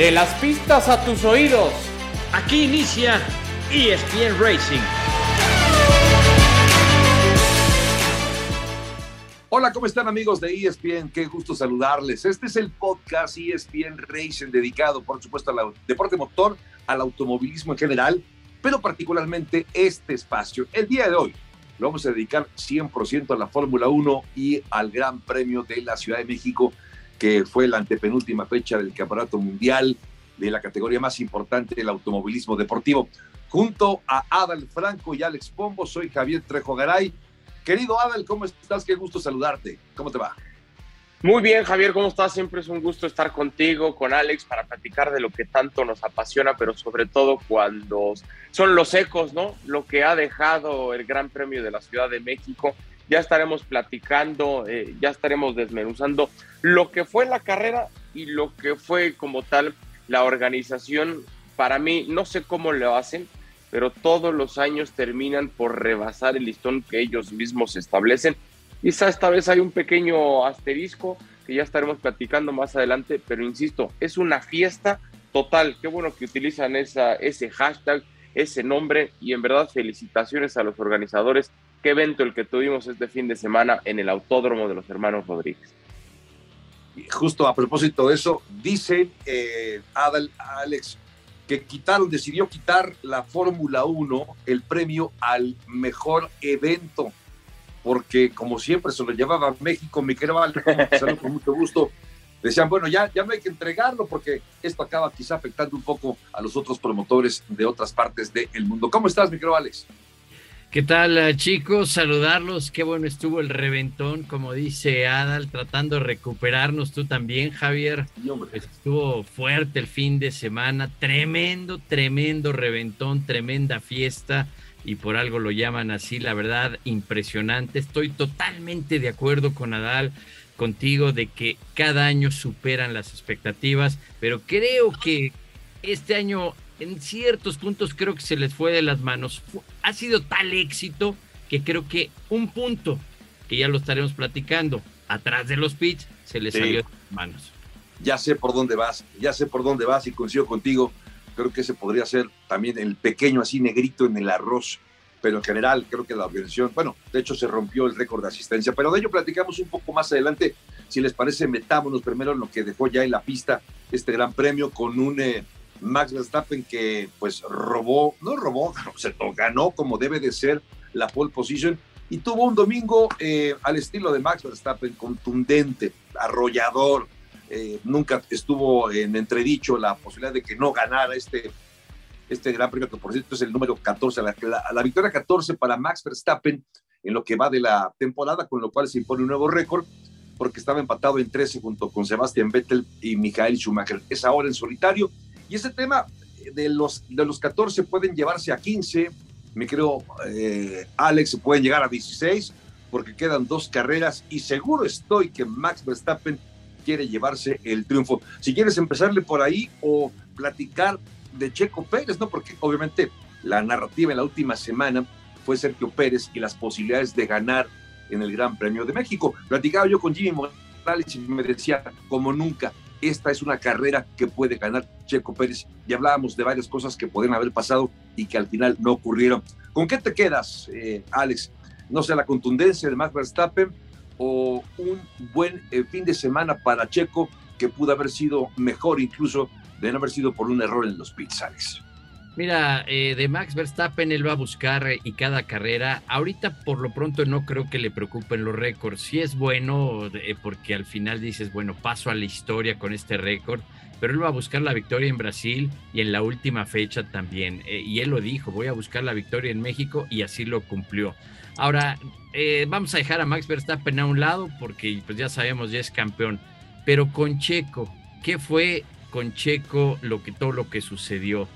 De las pistas a tus oídos. Aquí inicia ESPN Racing. Hola, ¿cómo están amigos de ESPN? Qué gusto saludarles. Este es el podcast ESPN Racing dedicado, por supuesto, al deporte motor, al automovilismo en general, pero particularmente este espacio. El día de hoy lo vamos a dedicar 100% a la Fórmula 1 y al Gran Premio de la Ciudad de México, que fue la antepenúltima fecha del Campeonato Mundial de la categoría más importante del automovilismo deportivo. Junto a Adal Franco y Alex Pombo, soy Javier Trejo Garay. Querido Adal, ¿cómo estás? Qué gusto saludarte. ¿Cómo te va? Muy bien, Javier, ¿cómo estás? Siempre es un gusto estar contigo, con Alex, para platicar de lo que tanto nos apasiona, pero sobre todo cuando son los ecos, ¿no? Lo que ha dejado el Gran Premio de la Ciudad de México. Ya estaremos platicando, eh, ya estaremos desmenuzando lo que fue la carrera y lo que fue como tal la organización. Para mí, no sé cómo lo hacen, pero todos los años terminan por rebasar el listón que ellos mismos establecen Quizá esta vez hay un pequeño asterisco que ya estaremos platicando más adelante, pero insisto, es una fiesta total. Qué bueno que utilizan esa, ese hashtag, ese nombre y en verdad felicitaciones a los organizadores. Qué evento el que tuvimos este fin de semana en el Autódromo de los Hermanos Rodríguez. Justo a propósito de eso, dice eh, Adal, Alex que quitaron, decidió quitar la Fórmula 1 el premio al mejor evento porque como siempre se lo llevaba México, mi querido con mucho gusto. Decían, bueno, ya, ya no hay que entregarlo porque esto acaba quizá afectando un poco a los otros promotores de otras partes del mundo. ¿Cómo estás, mi querido Alex? ¿Qué tal, eh, chicos? Saludarlos. Qué bueno estuvo el reventón, como dice Adal, tratando de recuperarnos. Tú también, Javier. Pues estuvo fuerte el fin de semana. Tremendo, tremendo reventón, tremenda fiesta y por algo lo llaman así, la verdad, impresionante. Estoy totalmente de acuerdo con Adal, contigo, de que cada año superan las expectativas, pero creo que este año en ciertos puntos creo que se les fue de las manos. Ha sido tal éxito que creo que un punto, que ya lo estaremos platicando, atrás de los pits, se les salió de las manos. Ya sé por dónde vas, ya sé por dónde vas y coincido contigo creo que ese podría ser también el pequeño así negrito en el arroz, pero en general creo que la organización, bueno, de hecho se rompió el récord de asistencia, pero de ello platicamos un poco más adelante. Si les parece, metámonos primero en lo que dejó ya en la pista este gran premio con un eh, Max Verstappen que pues robó, no robó, se ganó como debe de ser la pole position y tuvo un domingo eh, al estilo de Max Verstappen contundente, arrollador, eh, nunca estuvo en entredicho la posibilidad de que no ganara este, este gran premio, que por cierto es el número 14, la, la, victoria 14 para Max Verstappen en lo que va de la temporada, con lo cual se impone un nuevo récord, porque estaba empatado en 13 junto con Sebastian Vettel y Michael Schumacher. Es ahora en solitario. Y ese tema de los, de los 14 pueden llevarse a 15, me creo, eh, Alex, pueden llegar a 16, porque quedan dos carreras y seguro estoy que Max Verstappen quiere llevarse el triunfo. Si quieres empezarle por ahí o platicar de Checo Pérez, ¿no? Porque obviamente la narrativa en la última semana fue Sergio Pérez y las posibilidades de ganar en el Gran Premio de México. Platicaba yo con Jimmy Morales y me decía, como nunca, esta es una carrera que puede ganar Checo Pérez. Y hablábamos de varias cosas que pueden haber pasado y que al final no ocurrieron. ¿Con qué te quedas, eh, Alex? No sé, la contundencia de Max Verstappen, o un buen eh, fin de semana para Checo que pudo haber sido mejor incluso de no haber sido por un error en los pizzales. Mira, eh, de Max Verstappen él va a buscar eh, y cada carrera. Ahorita por lo pronto no creo que le preocupen los récords. Sí es bueno porque al final dices, bueno, paso a la historia con este récord, pero él va a buscar la victoria en Brasil y en la última fecha también. y él lo dijo, voy a buscar la victoria en México y así lo cumplió. Ahora, eh, vamos a dejar a Max Verstappen a un lado porque pues ya sabemos, ya es campeón. Pero con Checo, ¿qué fue con Checo lo que, todo lo que sucedió?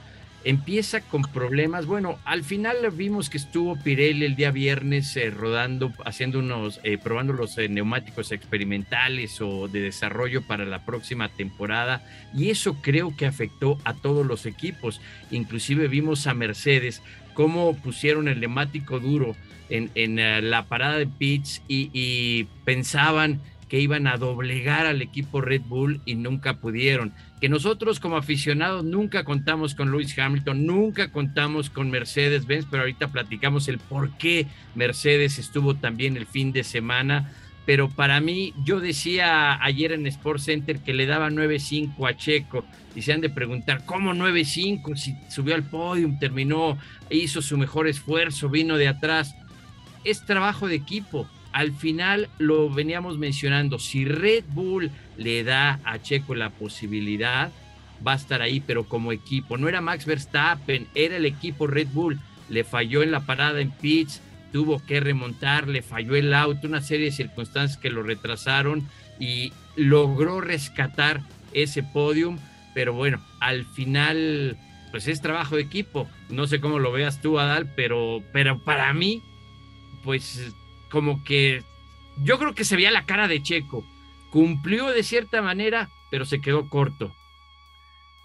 Empieza con problemas. Bueno, al final vimos que estuvo Pirelli el día viernes eh, rodando, haciendo unos, eh, probando los neumáticos experimentales o de desarrollo para la próxima temporada. Y eso creo que afectó a todos los equipos. Inclusive vimos a Mercedes cómo pusieron el neumático duro en, eh, la parada de pits y, pensaban que iban a doblegar al equipo Red Bull y nunca pudieron. Que nosotros como aficionados nunca contamos con Lewis Hamilton, nunca contamos con Mercedes-Benz, pero ahorita platicamos el por qué Mercedes estuvo también el fin de semana. Pero para mí, yo decía ayer en Sports Center que le daba 9-5 a Checo y se han de preguntar, ¿cómo 9-5? Si subió al podio, terminó, hizo su mejor esfuerzo, vino de atrás. Es trabajo de equipo al final lo veníamos mencionando, si Red Bull le da a Checo la posibilidad, va a estar ahí, pero como equipo, no era Max Verstappen, era el equipo Red Bull, le falló en la parada en pits, tuvo que remontar, le falló el auto, una serie de circunstancias que lo retrasaron y logró rescatar ese podium, pero bueno, al final pues es trabajo de equipo, no sé cómo lo veas tú Adal, pero, pero para mí pues como que yo creo que se veía la cara de Checo. Cumplió de cierta manera, pero se quedó corto.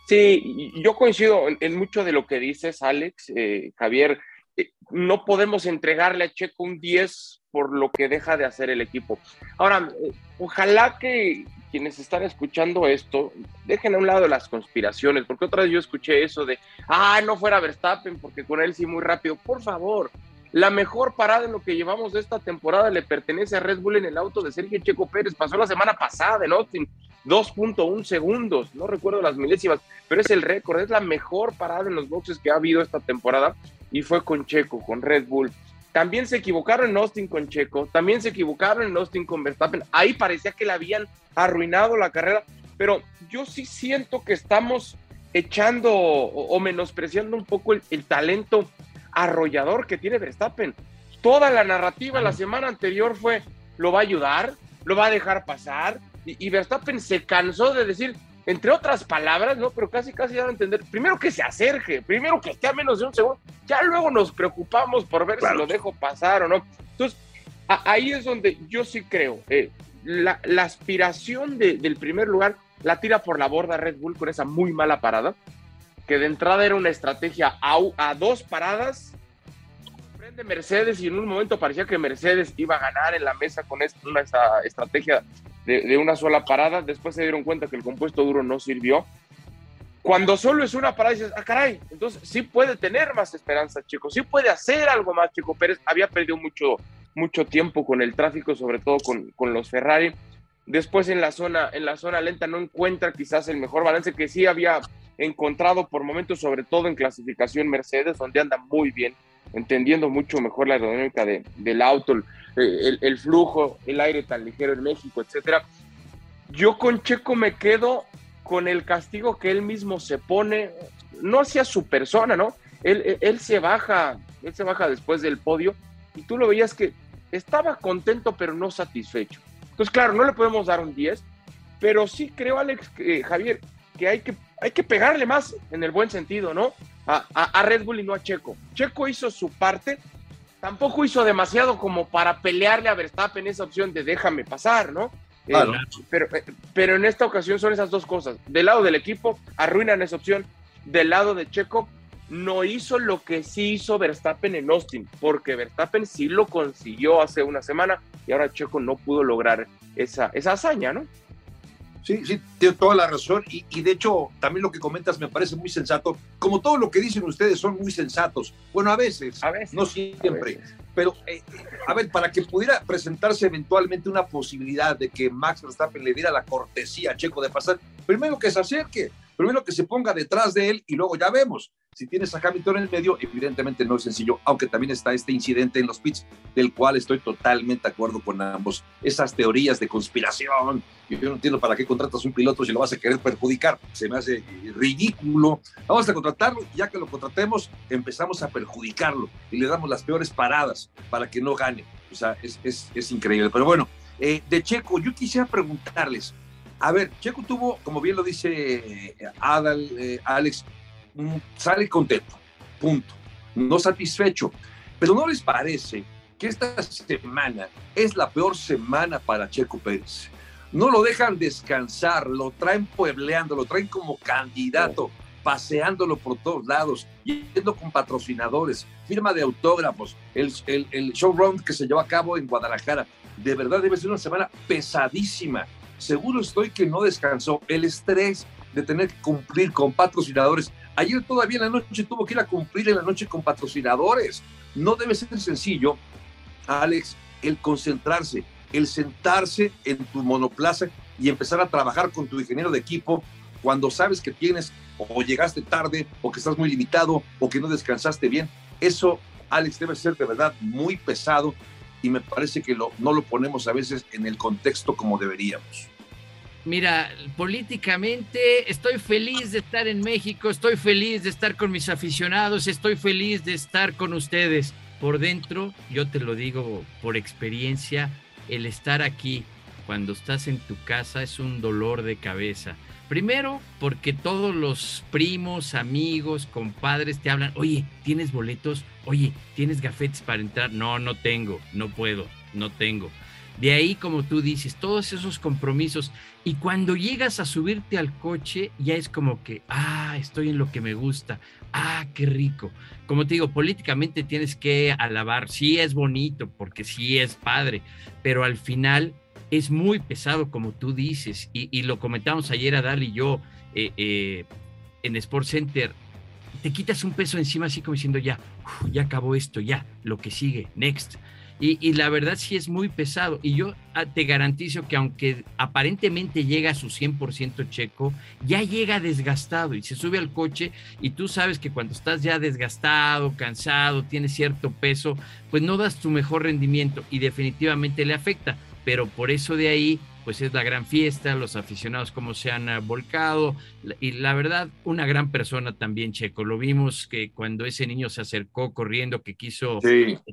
Sí, yo coincido en, mucho de lo que dices, Alex, eh, Javier. Eh, no podemos entregarle a Checo un 10 por lo que deja de hacer el equipo. Ahora, eh, ojalá que quienes están escuchando esto dejen a un lado las conspiraciones, porque otra vez yo escuché eso de, ah, no fuera Verstappen, porque con él sí muy rápido. Por favor, la mejor parada en lo que llevamos de esta temporada le pertenece a Red Bull en el auto de Sergio Checo Pérez. Pasó la semana pasada en Austin, 2.1 segundos, no recuerdo las milésimas, pero es el récord, es la mejor parada en los boxes que ha habido esta temporada y fue con Checo, con Red Bull. También se equivocaron en Austin con Checo, también se equivocaron en Austin con Verstappen. Ahí parecía que le habían arruinado la carrera, pero yo sí siento que estamos echando o, menospreciando un poco el talento arrollador que tiene Verstappen. Toda la narrativa la semana anterior fue, lo va a ayudar, lo va a dejar pasar, y, Verstappen se cansó de decir, entre otras palabras, ¿no? Pero casi, casi ya a entender, primero que se acerque, primero que esté a menos de un segundo, ya luego nos preocupamos por ver si lo dejo pasar o no. Entonces, ahí es donde yo sí creo, eh, la, aspiración del primer lugar la tira por la borda Red Bull con esa muy mala parada que de entrada era una estrategia a, dos paradas. Prende Mercedes y en un momento parecía que Mercedes iba a ganar en la mesa con esta, una, estrategia de, una sola parada. Después se dieron cuenta que el compuesto duro no sirvió. Cuando solo es una parada, dices, ah, caray, entonces sí puede tener más esperanza, Chico, sí puede hacer algo más, Chico Pérez. Había perdido mucho, mucho tiempo con el tráfico, sobre todo con, con los Ferrari. Después en la zona, en la zona lenta no encuentra quizás el mejor balance que sí había encontrado por momentos, sobre todo en clasificación Mercedes, donde anda muy bien, entendiendo mucho mejor la aerodinámica de, del auto, el, flujo, el aire tan ligero en México, etcétera. Yo con Checo me quedo con el castigo que él mismo se pone, no hacia su persona, ¿no? Él, él se baja, él se baja después del podio y tú lo veías que estaba contento pero no satisfecho. Entonces, claro, no le podemos dar un 10, pero sí creo, Alex, Javier, que hay que hay que pegarle más en el buen sentido, ¿no? A, Red Bull y no a Checo. Checo hizo su parte, tampoco hizo demasiado como para pelearle a Verstappen esa opción de déjame pasar, ¿no? Eh, pero, eh, pero en esta ocasión son esas dos cosas. Del lado del equipo, arruinan esa opción. Del lado de Checo, no hizo lo que sí hizo Verstappen en Austin, porque Verstappen sí lo consiguió hace una semana y ahora Checo no pudo lograr esa, esa hazaña, ¿no? Sí, sí, tiene toda la razón y, de hecho también lo que comentas me parece muy sensato. Como todo lo que dicen ustedes son muy sensatos. Bueno, a veces, a veces no siempre. Pero, eh, a ver, para que pudiera presentarse eventualmente una posibilidad de que Max Verstappen le diera la cortesía a Checo de pasar, primero que se acerque, primero que se ponga detrás de él y luego ya vemos. Si tienes a Hamilton en el medio, evidentemente no es sencillo, aunque también está este incidente en los pits, del cual estoy totalmente de acuerdo con ambos. Esas teorías de conspiración, yo no entiendo para qué contratas un piloto si lo vas a querer perjudicar, se me hace ridículo. Vamos a contratarlo y ya que lo contratemos, empezamos a perjudicarlo y le damos las peores paradas para que no gane. O sea, es, increíble. Pero bueno, eh, de Checo, yo quisiera preguntarles, a ver, Checo tuvo, como bien lo dice eh, Adal, eh, Alex, sale contento, punto. No satisfecho. Pero ¿no les parece que esta semana es la peor semana para Checo Pérez? No lo dejan descansar, lo traen puebleando, lo traen como candidato paseándolo por todos lados, yendo con patrocinadores, firma de autógrafos, el, el, el showround que se llevó a cabo en Guadalajara. De verdad debe ser una semana pesadísima. Seguro estoy que no descansó. El estrés de tener que cumplir con patrocinadores. Ayer todavía en la noche tuvo que ir a cumplir en la noche con patrocinadores. No debe ser sencillo, Alex, el concentrarse, el sentarse en tu monoplaza y empezar a trabajar con tu ingeniero de equipo cuando sabes que tienes o llegaste tarde o que estás muy limitado o que no descansaste bien. Eso, Alex, debe ser de verdad muy pesado y me parece que no lo ponemos a veces en el contexto como deberíamos. Mira, políticamente estoy feliz de estar en México, estoy feliz de estar con mis aficionados, estoy feliz de estar con ustedes. Por dentro, yo te lo digo por experiencia, el estar aquí cuando estás en tu casa es un dolor de cabeza. Primero, porque todos los primos, amigos, compadres te hablan, oye, ¿tienes boletos? Oye, ¿tienes gafetes para entrar? No, no tengo, no puedo, no tengo. De ahí, como tú dices, todos esos compromisos. Y cuando llegas a subirte al coche, ya es como que, ah, estoy en lo que me gusta. Ah, qué rico. Como te digo, políticamente tienes que alabar. Sí es bonito, porque sí es padre, pero al final es muy pesado, como tú dices, y, lo comentamos ayer a Dal y yo eh, eh, en Sport Center. Te quitas un peso encima, así como diciendo, ya, ya acabó esto, ya, lo que sigue, next. Y, la verdad sí es muy pesado. Y yo ah, te garantizo que aunque aparentemente llega a su 100% checo, ya llega desgastado y se sube al coche y tú sabes que cuando estás ya desgastado, cansado, tienes cierto peso, pues no das tu mejor rendimiento y definitivamente le afecta pero por eso de ahí, pues es la gran fiesta, los aficionados como se han ah, volcado, y la verdad, una gran persona también, Checo. Lo vimos que cuando ese niño se acercó corriendo, que quiso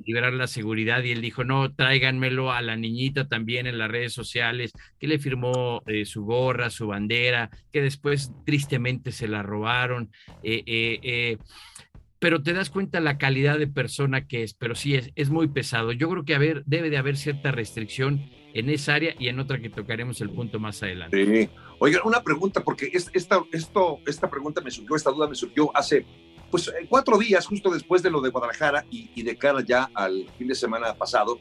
liberar la seguridad, y él dijo, no, tráiganmelo a la niñita también en las redes sociales, que le firmó eh, su gorra, su bandera, que después tristemente se la robaron. eh, eh, eh pero te das cuenta la calidad de persona que es, pero sí es, es muy pesado. Yo creo que haber, debe de haber cierta restricción en esa área y en otra que tocaremos el punto más adelante. Sí. Oiga, una pregunta, porque esta, esto, esta pregunta me surgió, esta duda me surgió hace pues eh, cuatro días, justo después de lo de Guadalajara y, de cara ya al fin de semana pasado.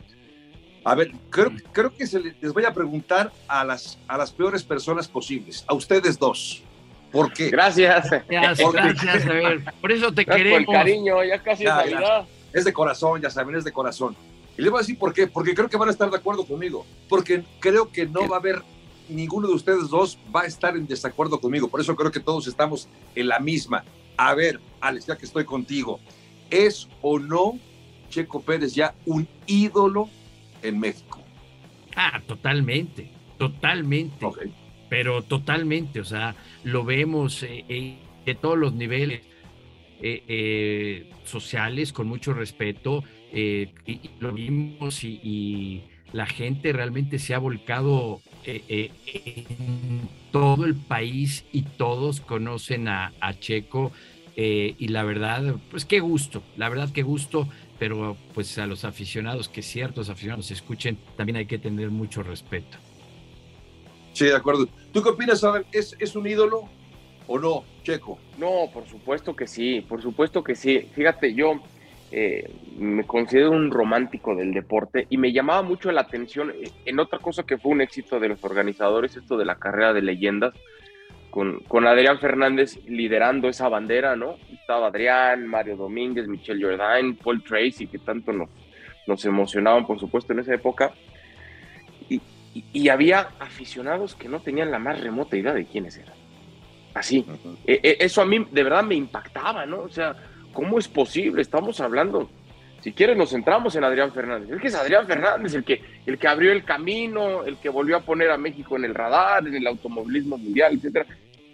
A ver, creo, creo que se les voy a preguntar a las, a las peores personas posibles, a ustedes dos. ¿Por qué? Gracias. Gracias, gracias, a ver, por eso te queremos. Por el cariño, ya casi es Navidad. Es de corazón, ya saben, es de corazón. Y le voy a decir por qué, porque creo que van a estar de acuerdo conmigo, porque creo que no va a haber, ninguno de ustedes dos va a estar en desacuerdo conmigo, por eso creo que todos estamos en la misma. A ver, Alex, ya que estoy contigo, ¿es o no Checo Pérez ya un ídolo en México? Ah, totalmente, totalmente. Okay pero totalmente, o sea, lo vemos eh, eh, de todos los niveles eh, sociales con mucho respeto, y, lo vimos y, la gente realmente se ha volcado en todo el país y todos conocen a, a Checo y la verdad, pues qué gusto, la verdad qué gusto, pero pues a los aficionados, que ciertos aficionados escuchen, también hay que tener mucho respeto. Sí, de acuerdo. ¿Tú qué opinas? ¿Es, ¿Es un ídolo o no, Checo? No, por supuesto que sí, por supuesto que sí. Fíjate, yo eh, me considero un romántico del deporte y me llamaba mucho la atención eh, en otra cosa que fue un éxito de los organizadores, esto de la carrera de leyendas, con, con Adrián Fernández liderando esa bandera, ¿no? Estaba Adrián, Mario Domínguez, Michelle Jordan, Paul Tracy, que tanto nos, nos emocionaban, por supuesto, en esa época y, había aficionados que no tenían la más remota idea de quiénes eran. Así. E, e, eso a mí de verdad me impactaba, ¿no? O sea, ¿cómo es posible? Estamos hablando, si quieres nos centramos en Adrián Fernández. El que es Adrián Fernández, el que, el que abrió el camino, el que volvió a poner a México en el radar, en el automovilismo mundial, etcétera.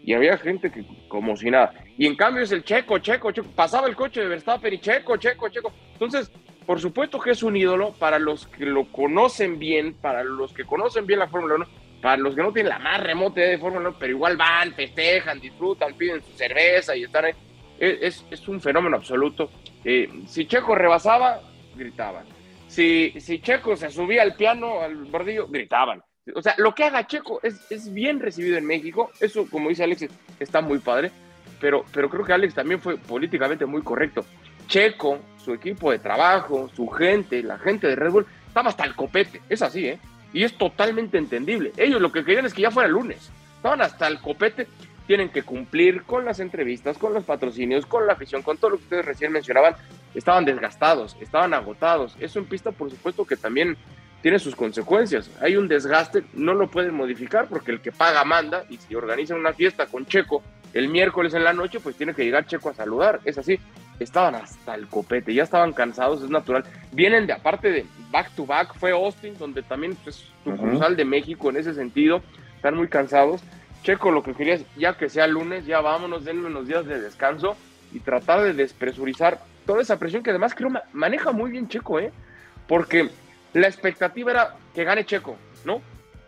Y había gente que como si nada. Y en cambio es el checo, checo, checo. Pasaba el coche de Verstappen y checo, checo, checo. Entonces, por supuesto que es un ídolo para los que lo conocen bien, para los que conocen bien la Fórmula 1, para los que no tienen la más remota idea de Fórmula 1, pero igual van, festejan, disfrutan, piden su cerveza y están ahí. Es, es, un fenómeno absoluto. Eh, si Checo rebasaba, gritaban. Si, si Checo se subía al piano, al bordillo, gritaban. O sea, lo que haga Checo es, es bien recibido en México. Eso, como dice Alexis, está muy padre pero, pero creo que Alex también fue políticamente muy correcto. Checo, su equipo de trabajo, su gente, la gente de Red Bull, estaba hasta el copete, es así, ¿eh? Y es totalmente entendible. Ellos lo que querían es que ya fuera lunes, estaban hasta el copete, tienen que cumplir con las entrevistas, con los patrocinios, con la afición, con todo lo que ustedes recién mencionaban, estaban desgastados, estaban agotados. Eso en pista, por supuesto, que también tiene sus consecuencias. Hay un desgaste, no lo pueden modificar porque el que paga manda y si organizan una fiesta con Checo el miércoles en la noche, pues tiene que llegar Checo a saludar. Es así, estaban hasta el copete, ya estaban cansados, es natural. Vienen de aparte de back to back, fue Austin, donde también es pues, tu de México en ese sentido, están muy cansados. Checo, lo que quería es, ya que sea lunes, ya vámonos, denle unos días de descanso y tratar de despresurizar toda esa presión que además creo maneja muy bien Checo, ¿eh? Porque la expectativa era que gane Checo, ¿no?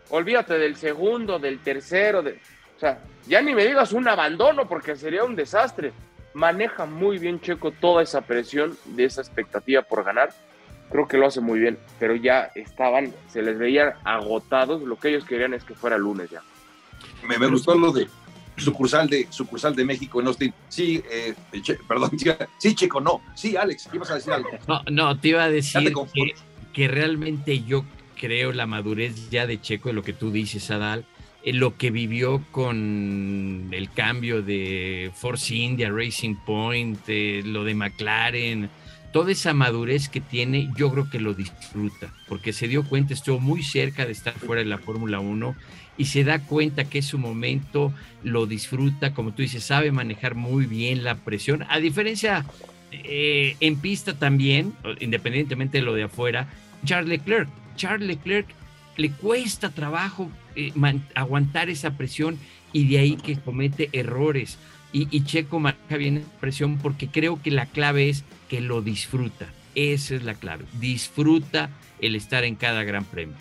Olvídate del segundo, del tercero, de, o sea, ya ni me digas un abandono porque sería un desastre. Maneja muy bien Checo toda esa presión de esa expectativa por ganar. Creo que lo hace muy bien, pero ya estaban, se les veía agotados. Lo que ellos querían es que fuera lunes ya. Me, gustó lo de sucursal de sucursal de México en Austin. Sí, eh, perdón, sí, Checo, no. Sí, Alex, ¿qué ibas a decir algo? No, no, te iba a decir que que realmente yo creo la madurez ya de Checo, de lo que tú dices, Adal, en lo que vivió con el cambio de Force India, Racing Point, eh, lo de McLaren, toda esa madurez que tiene, yo creo que lo disfruta, porque se dio cuenta, estuvo muy cerca de estar fuera de la Fórmula 1 y se da cuenta que es su momento, lo disfruta, como tú dices, sabe manejar muy bien la presión, a diferencia eh, en pista también, independientemente de lo de afuera, Charles Leclerc. Charles Leclerc le cuesta trabajo eh, aguantar esa presión y de ahí que comete errores. Y, Checo marca bien la presión porque creo que la clave es que lo disfruta. Esa es la clave. Disfruta el estar en cada gran premio.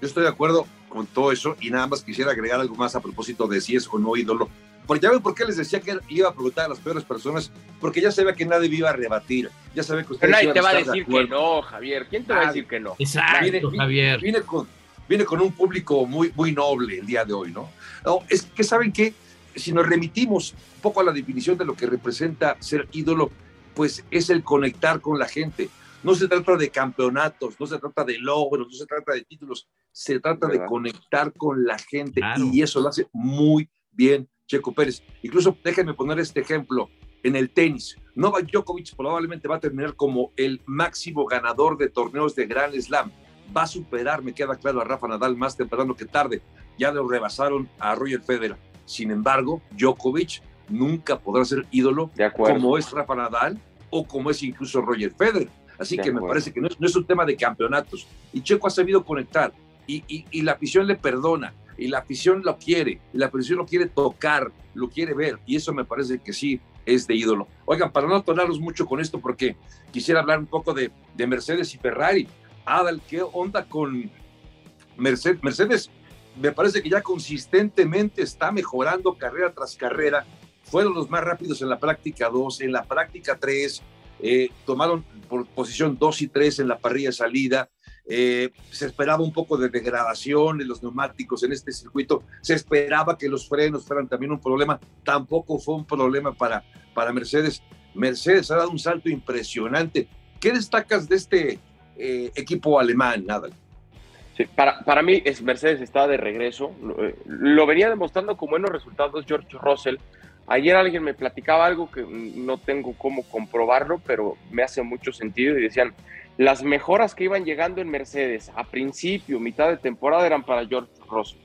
Yo estoy de acuerdo con todo eso y nada más quisiera agregar algo más a propósito de si es o no ídolo. Porque ya ven por qué les decía que iba a preguntar a las peores personas, porque ya sabía que nadie iba a rebatir. Ya sabe que usted nadie te va a decir que no, Javier. ¿Quién te va a decir que no? Exacto, Javier. Viene, con, viene con un público muy, muy noble el día de hoy, ¿no? No, es que saben que si nos remitimos un poco a la definición de lo que representa ser ídolo, pues es el conectar con la gente. No se trata de campeonatos, no se trata de logros, no se trata de títulos, se trata de conectar con la gente y eso lo hace muy bien Checo Pérez. Incluso déjenme poner este ejemplo. En el tenis, Novak Djokovic probablemente va a terminar como el máximo ganador de torneos de Grand Slam. Va a superar, me queda claro, a Rafa Nadal más temprano que tarde. Ya lo rebasaron a Roger Federer. Sin embargo, Djokovic nunca podrá ser ídolo como es Rafa Nadal o como es incluso Roger Federer. Así que me parece que no es, un tema de campeonatos. Y Checo ha sabido conectar y, y la afición le perdona y la afición lo quiere, y la afición lo quiere tocar, lo quiere ver, y eso me parece que sí es de ídolo. Oigan, para no atonarlos mucho con esto, porque quisiera hablar un poco de, Mercedes y Ferrari. Adal, ¿qué onda con Mercedes? Mercedes me parece que ya consistentemente está mejorando carrera tras carrera. Fueron los más rápidos en la práctica 2, en la práctica 3, eh, tomaron por posición 2 y 3 en la parrilla de salida. Eh, se esperaba un poco de degradación en los neumáticos en este circuito, se esperaba que los frenos fueran también un problema, tampoco fue un problema para, para Mercedes. Mercedes ha dado un salto impresionante. ¿Qué destacas de este eh, equipo alemán, Nadal? para, para mí es Mercedes está de regreso. Lo, lo venía demostrando con buenos resultados George Russell. Ayer alguien me platicaba algo que no tengo cómo comprobarlo, pero me hace mucho sentido y decían, las mejoras que iban llegando en Mercedes a principio, mitad de temporada eran para George Russell.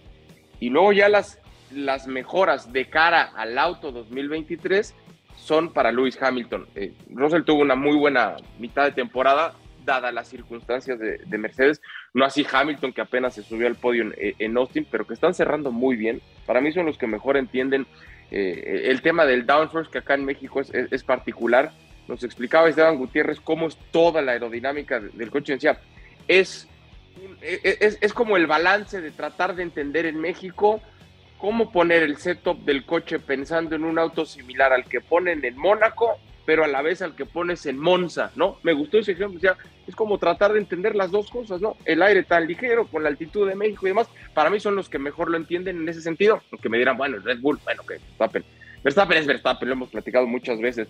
Y luego ya las, las mejoras de cara al auto 2023 son para Lewis Hamilton. Eh, Russell tuvo una muy buena mitad de temporada, dadas las circunstancias de, Mercedes. No así Hamilton, que apenas se subió al podio en, Austin, pero que están cerrando muy bien. Para mí son los que mejor entienden eh, el tema del downforce, que acá en México es, es particular nos explicaba Esteban Gutiérrez cómo es toda la aerodinámica del coche. Decía, es, es, es como el balance de tratar de entender en México cómo poner el setup del coche pensando en un auto similar al que ponen en Mónaco, pero a la vez al que pones en Monza, ¿no? Me gustó ese ejemplo, o sea, es como tratar de entender las dos cosas, ¿no? El aire tan ligero con la altitud de México y demás, para mí son los que mejor lo entienden en ese sentido, aunque me dirán, bueno, el Red Bull, bueno, que tapen Verstappen es Verstappen, lo hemos platicado muchas veces.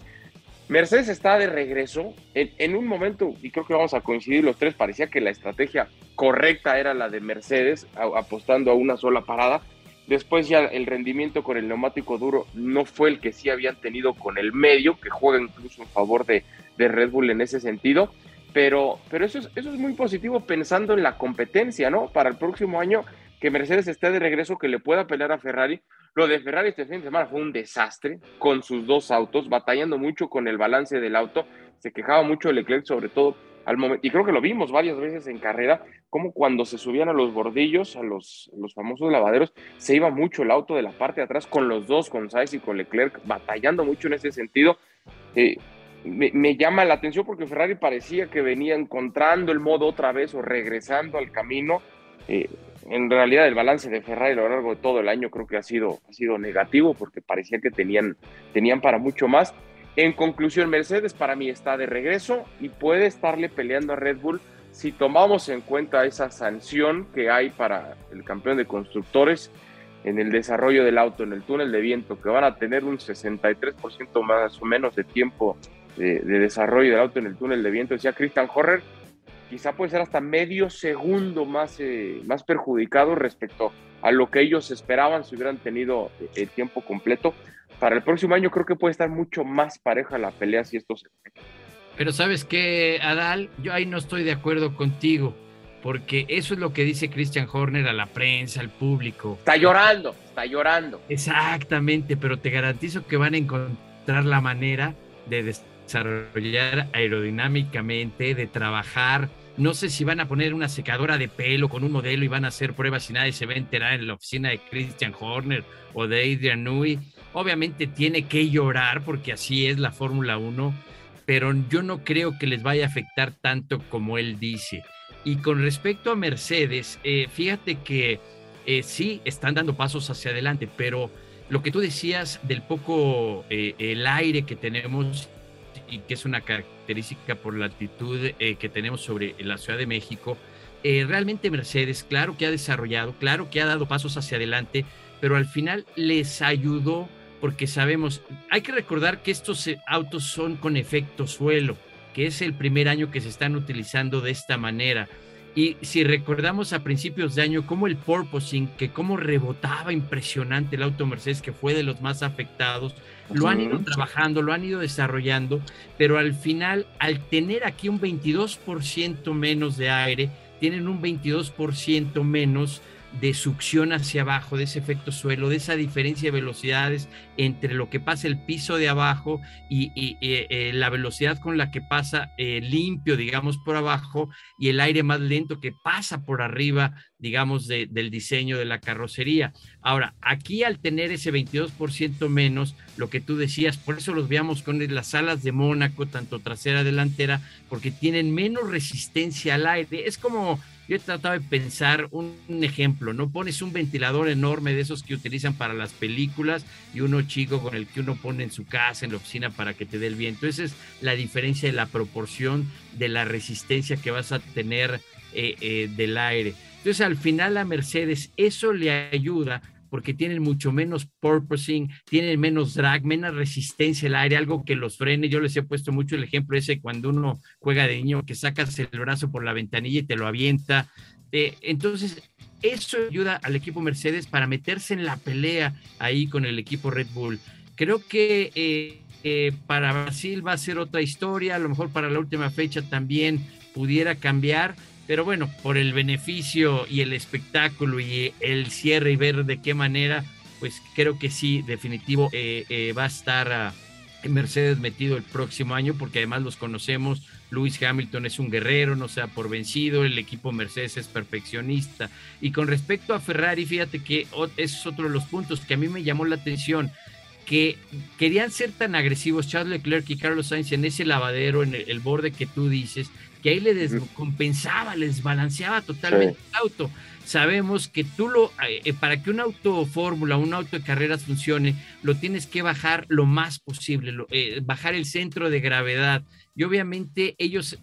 Mercedes está de regreso en, un momento, y creo que vamos a coincidir los tres, parecía que la estrategia correcta era la de Mercedes, apostando a una sola parada. Después ya el rendimiento con el neumático duro no fue el que sí habían tenido con el medio, que juega incluso en favor de, de Red Bull en ese sentido. Pero, pero eso, es, eso es muy positivo pensando en la competencia, ¿no? Para el próximo año que Mercedes esté de regreso, que le pueda pelear a Ferrari. Lo de Ferrari este fin de semana fue un desastre con sus dos autos, batallando mucho con el balance del auto. Se quejaba mucho Leclerc, sobre todo al momento, y creo que lo vimos varias veces en carrera, como cuando se subían a los bordillos, a los, los famosos lavaderos, se iba mucho el auto de la parte de atrás con los dos, con Sainz y con Leclerc, batallando mucho en ese sentido. Eh, me, llama la atención porque Ferrari parecía que venía encontrando el modo otra vez o regresando al camino. Eh, en realidad el balance de Ferrari a lo largo de todo el año creo que ha sido, ha sido negativo porque parecía que tenían, tenían para mucho más. En conclusión, Mercedes para mí está de regreso y puede estarle peleando a Red Bull si tomamos en cuenta esa sanción que hay para el campeón de constructores en el desarrollo del auto en el túnel de viento, que van a tener un 63% más o menos de tiempo de, desarrollo del auto en el túnel de viento, decía Christian Horner, quizá puede ser hasta medio segundo más, eh, más perjudicado respecto a lo que ellos esperaban si hubieran tenido eh, el tiempo completo. Para el próximo año creo que puede estar mucho más pareja la pelea si esto se... Pero sabes qué, Adal, yo ahí no estoy de acuerdo contigo, porque eso es lo que dice Christian Horner a la prensa, al público. Está llorando, está llorando. Exactamente, pero te garantizo que van a encontrar la manera de desarrollar aerodinámicamente, de trabajar. No sé si van a poner una secadora de pelo con un modelo y van a hacer pruebas y nadie se va a enterar en la oficina de Christian Horner o de Adrian Newey. Obviamente tiene que llorar porque así es la Fórmula 1, pero yo no creo que les vaya a afectar tanto como él dice. Y con respecto a Mercedes, eh, fíjate que eh, sí están dando pasos hacia adelante, pero lo que tú decías del poco eh, el aire que tenemos y que es una característica por la altitud eh, que tenemos sobre la Ciudad de México, eh, realmente Mercedes, claro que ha desarrollado, claro que ha dado pasos hacia adelante, pero al final les ayudó porque sabemos, hay que recordar que estos eh, autos son con efecto suelo, que es el primer año que se están utilizando de esta manera. Y si recordamos a principios de año cómo el porpoising, que cómo rebotaba impresionante el auto Mercedes, que fue de los más afectados, lo han ido trabajando, lo han ido desarrollando, pero al final, al tener aquí un 22% menos de aire, tienen un 22% menos de succión hacia abajo, de ese efecto suelo, de esa diferencia de velocidades entre lo que pasa el piso de abajo y, eh, la velocidad con la que pasa eh, limpio, digamos, por abajo y el aire más lento que pasa por arriba, digamos, del diseño de la carrocería. Ahora, aquí al tener ese 22% menos, lo que tú decías, por eso los veamos con las alas de Mónaco, tanto trasera, delantera, porque tienen menos resistencia al aire. Es como yo he tratado de pensar un, ejemplo, ¿no? Pones un ventilador enorme de esos que utilizan para las películas y uno chico con el que uno pone en su casa, en la oficina para que te dé el viento. Esa es la diferencia de la proporción de la resistencia que vas a tener eh, eh, del aire. Entonces, al final a Mercedes eso le ayuda porque tienen mucho menos purposing, tienen menos drag, menos resistencia al aire, algo que los frene. Yo les he puesto mucho el ejemplo ese cuando uno juega de niño que sacas el brazo por la ventanilla y te lo avienta. Eh, entonces, eso ayuda al equipo Mercedes para meterse en la pelea ahí con el equipo Red Bull. Creo que eh, eh, para Brasil va a ser otra historia, a lo mejor para la última fecha también pudiera cambiar, pero bueno, por el beneficio y el espectáculo y el cierre y ver de qué manera, pues creo que sí, definitivo, eh, eh, va a estar ah, Mercedes metido el próximo año, porque además los conocemos. Lewis Hamilton es un guerrero, no sea por vencido, el equipo Mercedes es perfeccionista. Y con respecto a Ferrari, fíjate que ese es otro de los puntos que a mí me llamó la atención que querían ser tan agresivos Charles Leclerc y Carlos Sainz en ese lavadero, en el borde que tú dices, que ahí le descompensaba, les balanceaba totalmente el auto. Sabemos que tú lo, eh, eh, para que un auto fórmula, un auto de carreras funcione, lo tienes que bajar lo más posible, eh, bajar el centro de gravedad. Y obviamente ellos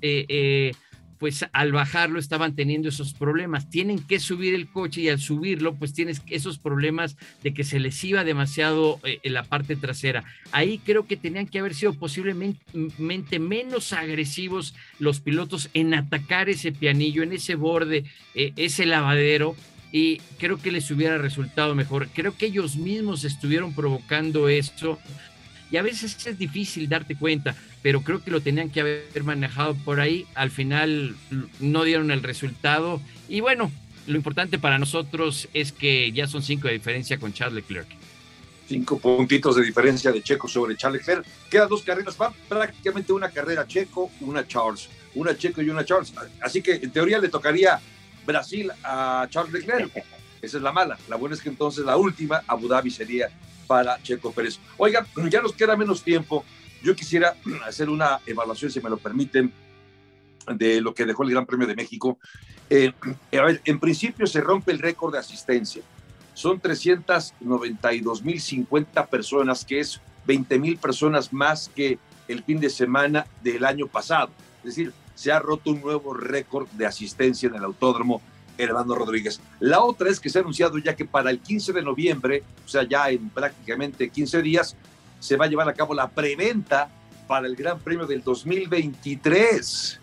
pues al bajarlo estaban teniendo esos problemas. Tienen que subir el coche y al subirlo, pues tienes esos problemas de que se les iba demasiado en eh, la parte trasera. Ahí creo que tenían que haber sido posiblemente menos agresivos los pilotos en atacar ese pianillo, en ese borde, eh, ese lavadero. Y creo que les hubiera resultado mejor. Creo que ellos mismos estuvieron provocando esto y a veces es difícil darte cuenta, pero creo que lo tenían que haber manejado por ahí. Al final no dieron el resultado y bueno, lo importante para nosotros es que ya son cinco de diferencia con Charles Leclerc. Cinco puntitos de diferencia de Checo sobre Charles Leclerc. Quedan dos carreras, van prácticamente una carrera Checo, una Charles. Una Checo y una Charles. Así que en teoría le tocaría Brasil a Charles Leclerc. Esa es la mala. La buena es que entonces la última, Abu Dhabi, sería para Checo Pérez. Oiga, ya nos queda menos tiempo. Yo quisiera hacer una evaluación, si me lo permiten, de lo que dejó el Gran Premio de México. Eh, a ver, en principio se rompe el récord de asistencia. Son 392.050 personas, que es 20.000 personas más que el fin de semana del año pasado. Es decir, se ha roto un nuevo récord de asistencia en el autódromo Hermano Rodríguez. La otra es que se ha anunciado ya que para el 15 de noviembre, o sea, ya en prácticamente 15 días, se va a llevar a cabo la preventa para el Gran Premio del 2023.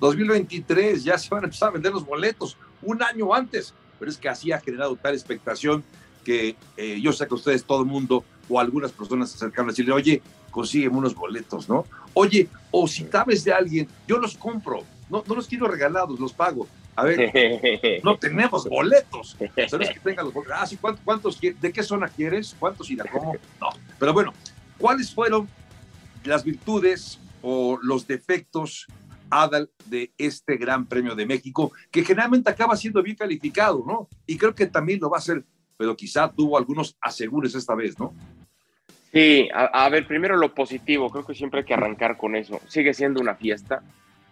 2023, ya se van a empezar a vender los boletos un año antes, pero es que así ha generado tal expectación que eh, yo sé que ustedes, todo el mundo o algunas personas se acercaron a decirle, oye, consígueme unos boletos, ¿no? Oye, o si sabes de alguien, yo los compro, no, no los quiero regalados, los pago. A ver, no tenemos boletos. ¿Sabes que tengan los boletos? Ah, sí, ¿cuántos, ¿de qué zona quieres? ¿Cuántos y la cómo? No. Pero bueno, ¿cuáles fueron las virtudes o los defectos, Adal, de este Gran Premio de México, que generalmente acaba siendo bien calificado, ¿no? Y creo que también lo va a ser, pero quizá tuvo algunos asegures esta vez, ¿no? Sí, a ver, primero lo positivo, creo que siempre hay que arrancar con eso. Sigue siendo una fiesta,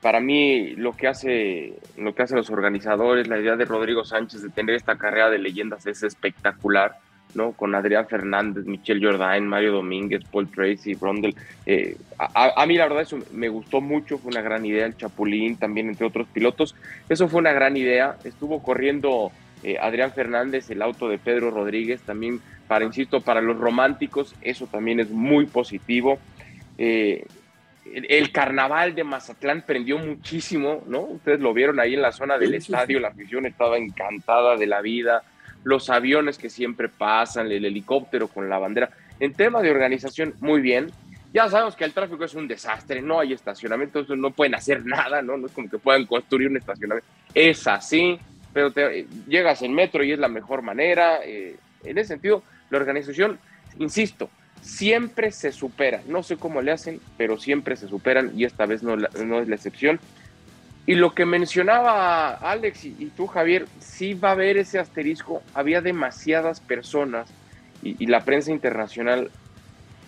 para mí lo que hace lo que hacen los organizadores, la idea de Rodrigo Sánchez de tener esta carrera de leyendas es espectacular, ¿no? Con Adrián Fernández, Michel Jordain, Mario Domínguez, Paul Tracy, Brondel. Eh, a, mí la verdad eso me gustó mucho, fue una gran idea, el Chapulín también entre otros pilotos, eso fue una gran idea, estuvo corriendo eh, Adrián Fernández, el auto de Pedro Rodríguez, también para, insisto, para los románticos, eso también es muy positivo. Eh, el, carnaval de Mazatlán prendió muchísimo, ¿no? Ustedes lo vieron ahí en la zona del estadio, la afición estaba encantada de la vida, los aviones que siempre pasan, el helicóptero con la bandera. En tema de organización, muy bien. Ya sabemos que el tráfico es un desastre, no hay estacionamiento, no pueden hacer nada, ¿no? No es como que puedan construir un estacionamiento. Es así, pero te, llegas en metro y es la mejor manera. Eh, en ese sentido, la organización, insisto, siempre se supera. No sé cómo le hacen, pero siempre se superan y esta vez no, no es la excepción. Y lo que mencionaba Alex y, tú, Javier, sí va a haber ese asterisco. Había demasiadas personas y, la prensa internacional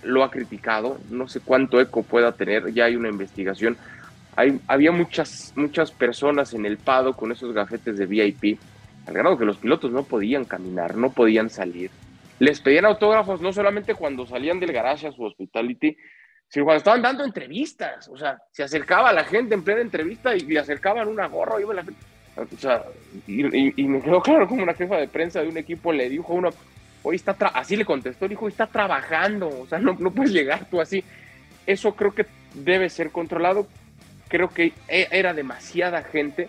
lo ha criticado. No sé cuánto eco pueda tener, ya hay una investigación. Hay, había muchas, muchas personas en el pado con esos gafetes de VIP, al grado que los pilotos no podían caminar, no podían salir les pedían autógrafos no solamente cuando salían del garage a su hospitality, sino cuando estaban dando entrevistas. O sea, se acercaba a la gente en plena entrevista y le acercaban una gorra. Y, la o sea, y, me quedó claro como una jefa de prensa de un equipo le dijo a uno, hoy está, así le contestó, dijo, está trabajando, o sea, no, no puedes llegar tú así. Eso creo que debe ser controlado. Creo que e, era demasiada gente.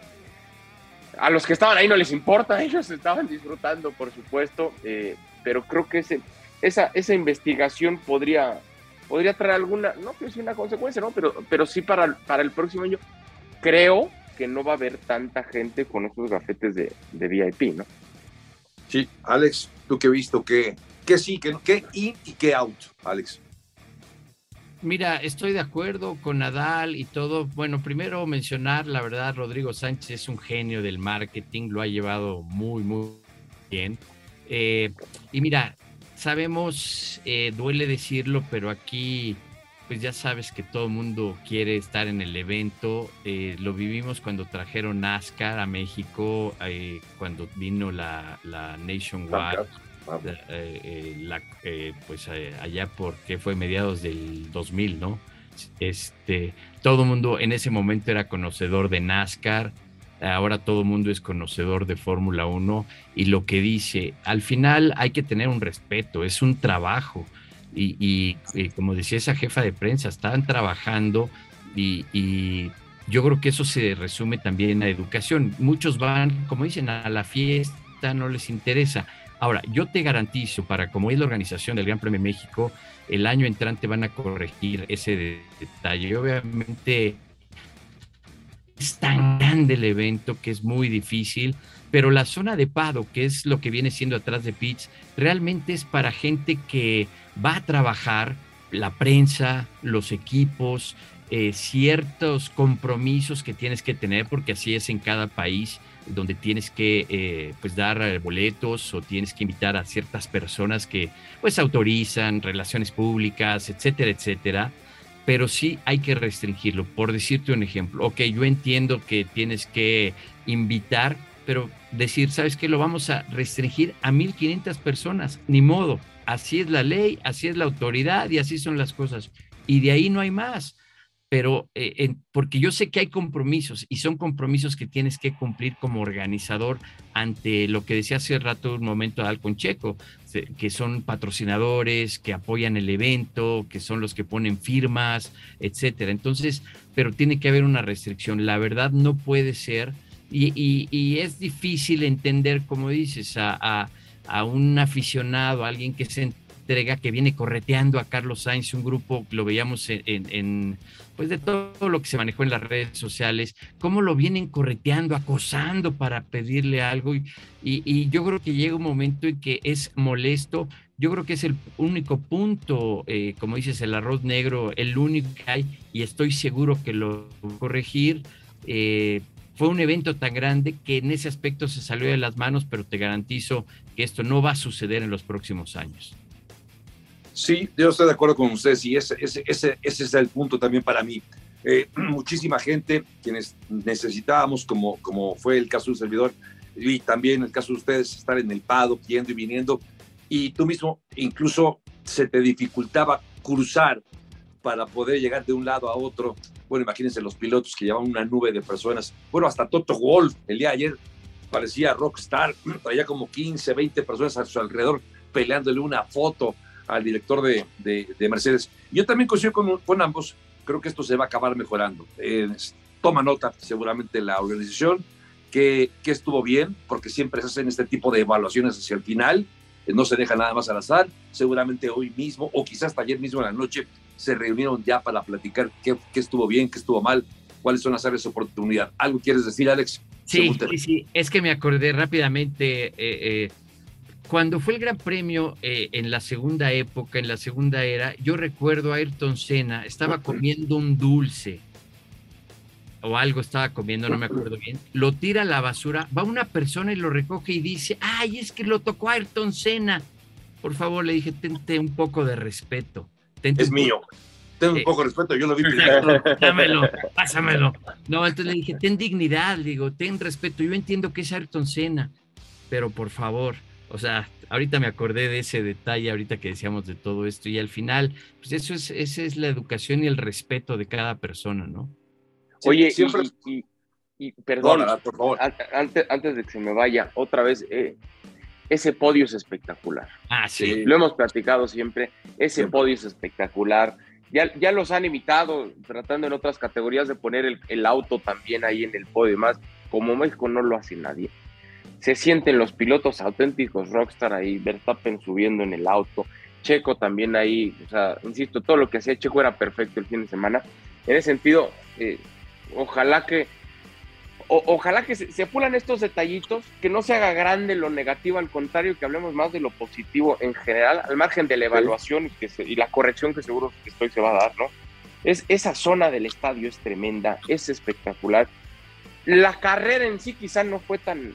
A los que estaban ahí no les importa, ellos estaban disfrutando, por supuesto. Eh, pero creo que ese, esa, esa investigación podría, podría traer alguna, no que sea una consecuencia, ¿no? Pero, pero sí para, para el próximo año, creo que no va a haber tanta gente con estos gafetes de, de VIP, ¿no? Sí, Alex, tú que he visto que, que sí, que, que in y que out, Alex. Mira, estoy de acuerdo con Nadal y todo. Bueno, primero mencionar, la verdad, Rodrigo Sánchez es un genio del marketing, lo ha llevado muy, muy bien. Eh, y mira, sabemos, eh, duele decirlo, pero aquí, pues ya sabes que todo el mundo quiere estar en el evento. Eh, lo vivimos cuando trajeron NASCAR a México, cuando vino la, la Nationwide. La, pues allá porque fue mediados del 2000, ¿no? Este, todo el mundo en ese momento era conocedor de NASCAR, ahora todo el mundo es conocedor de Fórmula 1 y lo que dice, al final hay que tener un respeto, es un trabajo. Y, como decía esa jefa de prensa, estaban trabajando y, yo creo que eso se resume también a educación. Muchos van, como dicen, a la fiesta, no les interesa. Ahora, yo te garantizo, para como es la organización del Gran Premio México, el año entrante van a corregir ese detalle. Obviamente es tan grande el evento que es muy difícil, pero la zona de Pado, que es lo que viene siendo atrás de Pitts, realmente es para gente que va a trabajar, la prensa, los equipos, eh, ciertos compromisos que tienes que tener, porque así es en cada país, donde tienes que eh, pues dar eh, boletos o tienes que invitar a ciertas personas que pues autorizan, relaciones públicas, etcétera, etcétera pero sí hay que restringirlo. Por decirte un ejemplo, ok, yo entiendo que tienes que invitar, pero decir, ¿sabes qué? Lo vamos a restringir a 1.500 personas, ni modo. Así es la ley, así es la autoridad y así son las cosas. Y de ahí no hay más pero eh, porque yo sé que hay compromisos y son compromisos que tienes que cumplir como organizador ante lo que decía hace rato un momento Alcon Checo, que son patrocinadores, que apoyan el evento, que son los que ponen firmas, etcétera. Entonces, pero tiene que haber una restricción. La verdad no puede ser, y, es difícil entender, como dices, a, a un aficionado, a alguien que se entrega que viene correteando a Carlos Sainz, un grupo, lo veíamos en, pues de todo lo que se manejó en las redes sociales, cómo lo vienen correteando, acosando para pedirle algo. Y, y, yo creo que llega un momento en que es molesto. Yo creo que es el único punto, eh, como dices, el arroz negro, el único que hay, y estoy seguro que lo corregir. Eh, fue un evento tan grande que en ese aspecto se salió de las manos, pero te garantizo que esto no va a suceder en los próximos años. Sí, yo estoy de acuerdo con ustedes y ese, ese, ese, ese es el punto también para mí. Eh, muchísima gente, quienes necesitábamos, como, como fue el caso de un servidor, y también el caso de ustedes, estar en el pado, yendo y viniendo, y tú mismo incluso se te dificultaba cruzar para poder llegar de un lado a otro. Bueno, imagínense los pilotos que llevaban una nube de personas. Bueno, hasta Toto Wolf el día ayer parecía rockstar, traía como 15, 20 personas a su alrededor peleándole una foto al director de, de, Mercedes. Yo también coincido con, con, ambos, creo que esto se va a acabar mejorando. Eh, toma nota seguramente la organización que, que, estuvo bien, porque siempre se hacen este tipo de evaluaciones hacia el final, eh, no se deja nada más al azar, seguramente hoy mismo o quizás hasta ayer mismo en la noche se reunieron ya para platicar qué, qué estuvo bien, qué estuvo mal, cuáles son las áreas de oportunidad. ¿Algo quieres decir, Alex? Sí, sí, sí, es que me acordé rápidamente. Eh, eh cuando fue el Gran Premio eh, en la segunda época, en la segunda era, yo recuerdo a Ayrton Senna, estaba comiendo un dulce o algo estaba comiendo, no me acuerdo bien, lo tira a la basura, va una persona y lo recoge y dice, ay, es que lo tocó Ayrton Senna. Por favor, le dije, tente un poco de respeto. es mío. Ten un eh, poco de respeto, yo lo vi primero. Dámelo, pásamelo. No, entonces le dije, ten dignidad, digo, ten respeto. Yo entiendo que es Ayrton Senna, pero por favor, o sea, ahorita me acordé de ese detalle, ahorita que decíamos de todo esto, y al final, pues eso es, esa es la educación y el respeto de cada persona, ¿no? Oye, siempre... y, perdón, por favor. Antes, antes de que se me vaya, otra vez, eh, ese podio es espectacular. Ah, sí. Lo hemos platicado siempre, ese podio es espectacular. Ya, ya los han imitado, tratando en otras categorías de poner el, el auto también ahí en el podio y más. Como México no lo hace nadie se sienten los pilotos auténticos rockstar ahí, Verstappen subiendo en el auto, Checo también ahí, o sea, insisto, todo lo que hacía Checo era perfecto el fin de semana. En ese sentido, eh, ojalá que ojalá que se, pulan estos detallitos, que no se haga grande lo negativo, al contrario, que hablemos más de lo positivo en general, al margen de la evaluación y, que y la corrección que seguro que estoy se va a dar, ¿no? Es, esa zona del estadio es tremenda, es espectacular. La carrera en sí quizá no fue tan,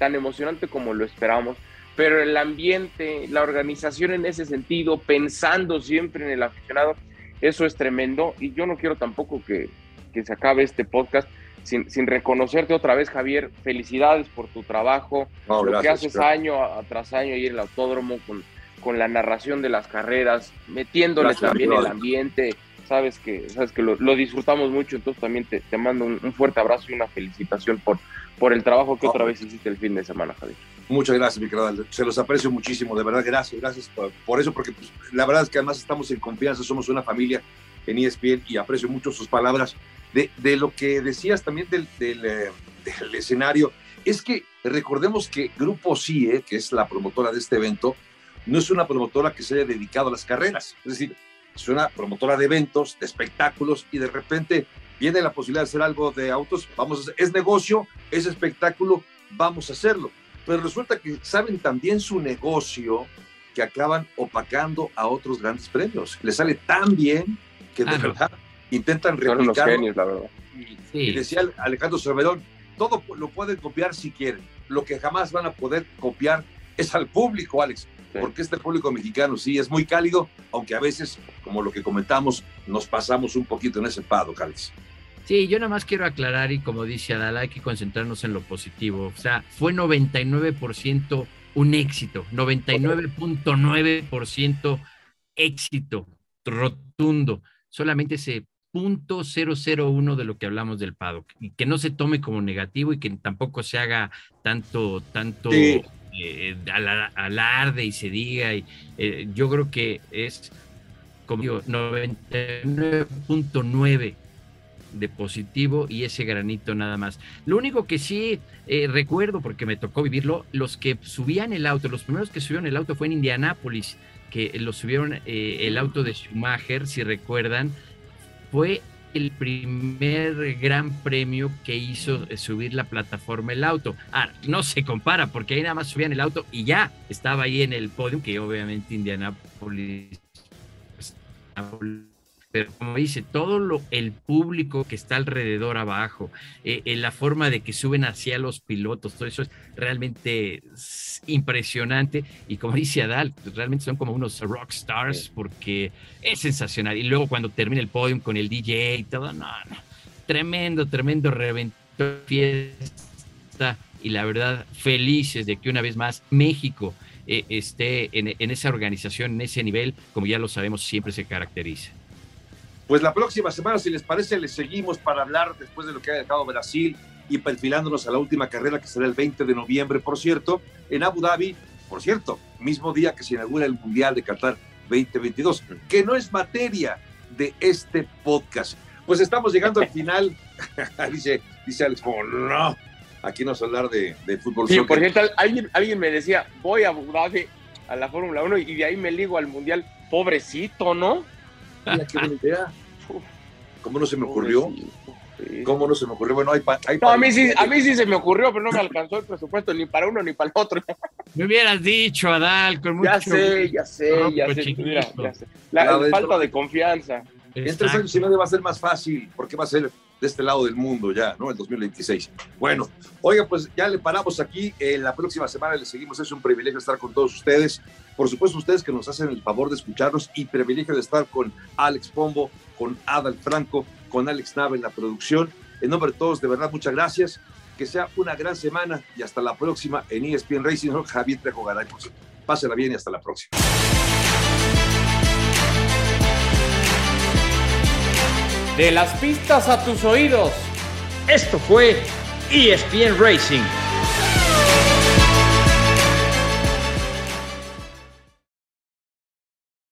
tan emocionante como lo esperábamos, pero el ambiente, la organización en ese sentido, pensando siempre en el aficionado, eso es tremendo y yo no quiero tampoco que, que se acabe este podcast sin, sin, reconocerte otra vez, Javier. Felicidades por tu trabajo, lo que haces año tras año ahí en el autódromo con, con la narración de las carreras, metiéndole también el ambiente. sabes que, sabes que lo, disfrutamos mucho, entonces también te, te mando un, fuerte abrazo y una felicitación por, por el trabajo que otra vez hiciste el fin de semana, Javier. Muchas gracias, mi querido. Se los aprecio muchísimo, de verdad, gracias, gracias por, eso, porque pues, la verdad es que además estamos en confianza, somos una familia en ESPN y aprecio mucho sus palabras. De, de lo que decías también del, del, eh, del, escenario, es que recordemos que Grupo CIE, que es la promotora de este evento, no es una promotora que se haya dedicado a las carreras, es decir, es una promotora de eventos, de espectáculos y de repente viene la posibilidad de hacer algo de autos, vamos a hacer, es negocio, es espectáculo, vamos a hacerlo. Pero resulta que saben también su negocio que acaban opacando a otros grandes premios. Les sale tan bien que de verdad intentan replicarlo. la verdad. Y, decía Alejandro Cerverón, todo lo pueden copiar si quieren. Lo que jamás van a poder copiar es al público, Alex. Porque este público mexicano sí es muy cálido, aunque a veces, como lo que comentamos, nos pasamos un poquito en ese pado, Alex. Sí, yo nada más quiero aclarar y como dice Adal, hay que concentrarnos en lo positivo. O sea, fue 99% un éxito, 99.9% éxito rotundo. Solamente ese punto .001 de lo que hablamos del paddock y que no se tome como negativo y que tampoco se haga tanto, tanto eh, alarde y se diga. Y, eh, yo creo que es, como digo, 99.9 de positivo y ese granito nada más. Lo único que sí eh, recuerdo, porque me tocó vivirlo, los que subían el auto, los primeros que subieron el auto fue en Indianápolis, que lo subieron el auto de Schumacher, si recuerdan, fue el primer gran premio que hizo subir la plataforma el auto. Ah, no se compara porque ahí nada más subían el auto y ya estaba ahí en el podio, que obviamente Indianapolis pero como dice, todo lo, el público que está alrededor abajo, eh, en la forma de que suben hacia los pilotos, todo eso es realmente impresionante. Y como dice Adal, realmente son como unos rock stars porque es sensacional. Y luego cuando termina el podium con el DJ y todo, no, no, tremendo, tremendo reventó fiesta. Y la verdad, felices de que una vez más México eh, esté en, en esa organización, en ese nivel, como ya lo sabemos, siempre se caracteriza. Pues la próxima semana, si les parece, les seguimos para hablar después de lo que ha dejado Brasil y perfilándonos a la última carrera que será el 20 de noviembre, por cierto, en Abu Dhabi, por cierto, mismo día que se inaugura el Mundial de Qatar 2022, que no es materia de este podcast. Pues estamos llegando al final, dice, dice Alex, oh, no, aquí no a hablar de, fútbol. Sí, por ejemplo, alguien, alguien me decía, voy a Abu Dhabi a la Fórmula 1 y de ahí me ligo al Mundial, pobrecito, ¿no? qué buena idea. ¿Cómo no se me ocurrió? ¿Cómo no se me ocurrió? Bueno, hay, hay no, a mí, sí, a mí sí se me ocurrió, pero no me alcanzó el presupuesto ni para uno ni para el otro. Me hubieras dicho, Adal, con mucho Ya sé, ya sé, ya, sé ya, sé La, falta de confianza. En tres años y medio va a ser más fácil, porque va a ser de este lado del mundo ya, ¿no? El 2026. Bueno, oiga, pues ya le paramos aquí. En la próxima semana le seguimos. Es un privilegio estar con todos ustedes. Por supuesto, ustedes que nos hacen el favor de escucharnos y privilegio de estar con Alex Pombo, con Adal Franco, con Alex Nava en la producción. En nombre de todos, de verdad, muchas gracias. Que sea una gran semana y hasta la próxima en ESPN Racing. Javier Trejo Garay, Pásela bien y hasta la próxima. De las pistas a tus oídos. Esto fue ESPN Racing